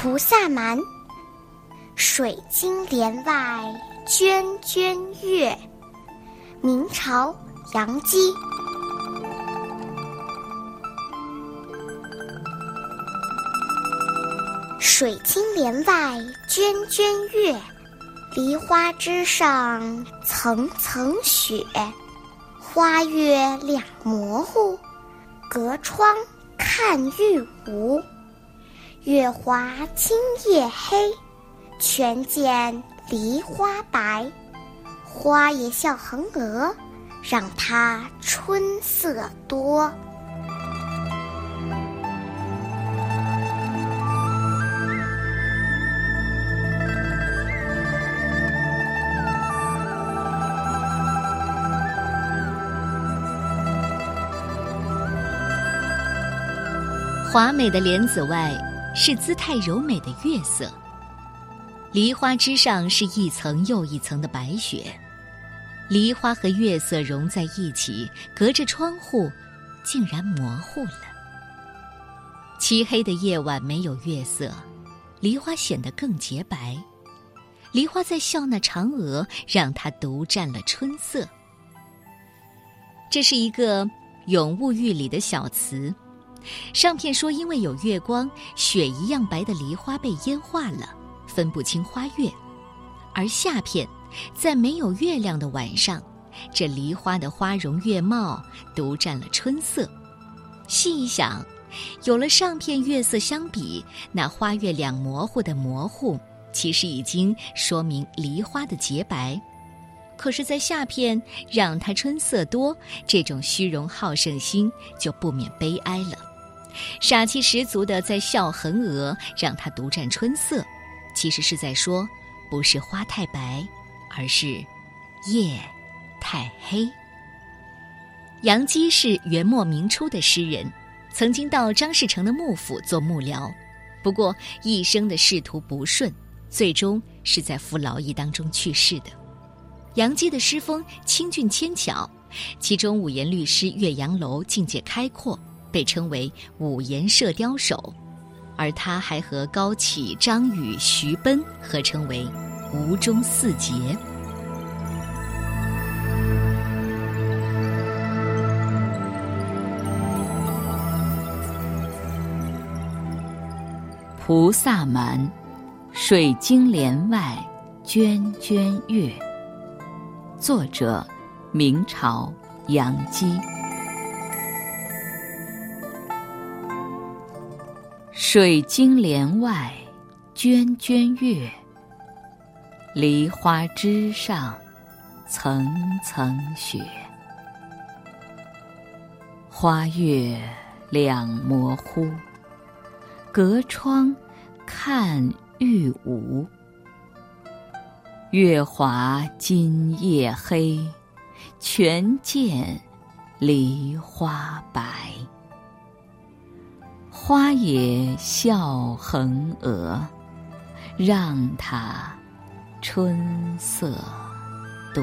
菩萨蛮，水晶帘外娟娟月。明朝杨基。水晶帘外娟娟月，梨花枝上层层雪。花月两模糊，隔窗看玉无。月华今夜黑，全见梨花白。花也笑横娥，让它春色多。华美的莲子外是姿态柔美的月色，梨花枝上是一层又一层的白雪，梨花和月色融在一起，隔着窗户，竟然模糊了。漆黑的夜晚没有月色，梨花显得更洁白。梨花在笑那嫦娥，让它独占了春色。这是一个咏物寓里的小词。上片说，因为有月光，雪一样白的梨花被烟化了，分不清花月；而下片，在没有月亮的晚上，这梨花的花容月貌独占了春色。细一想，有了上片月色相比，那花月两模糊的模糊，其实已经说明梨花的洁白。可是，在下片让它春色多，这种虚荣好胜心就不免悲哀了。傻气十足的在笑横额，让他独占春色，其实是在说，不是花太白，而是夜太黑。杨基是元末明初的诗人，曾经到张士诚的幕府做幕僚，不过一生的仕途不顺，最终是在服劳役当中去世的。杨基的诗风清俊纤巧，其中五言律诗《岳阳楼》境界开阔。被称为五言射雕手，而他还和高启、张宇、徐奔合称为吴中四杰。菩萨蛮，水晶帘外涓涓月。作者：明朝杨基。水晶帘外涓涓月，梨花枝上层层雪。花月两模糊，隔窗看玉无。月华今夜黑，全见梨花白。花也笑横娥，让它春色多。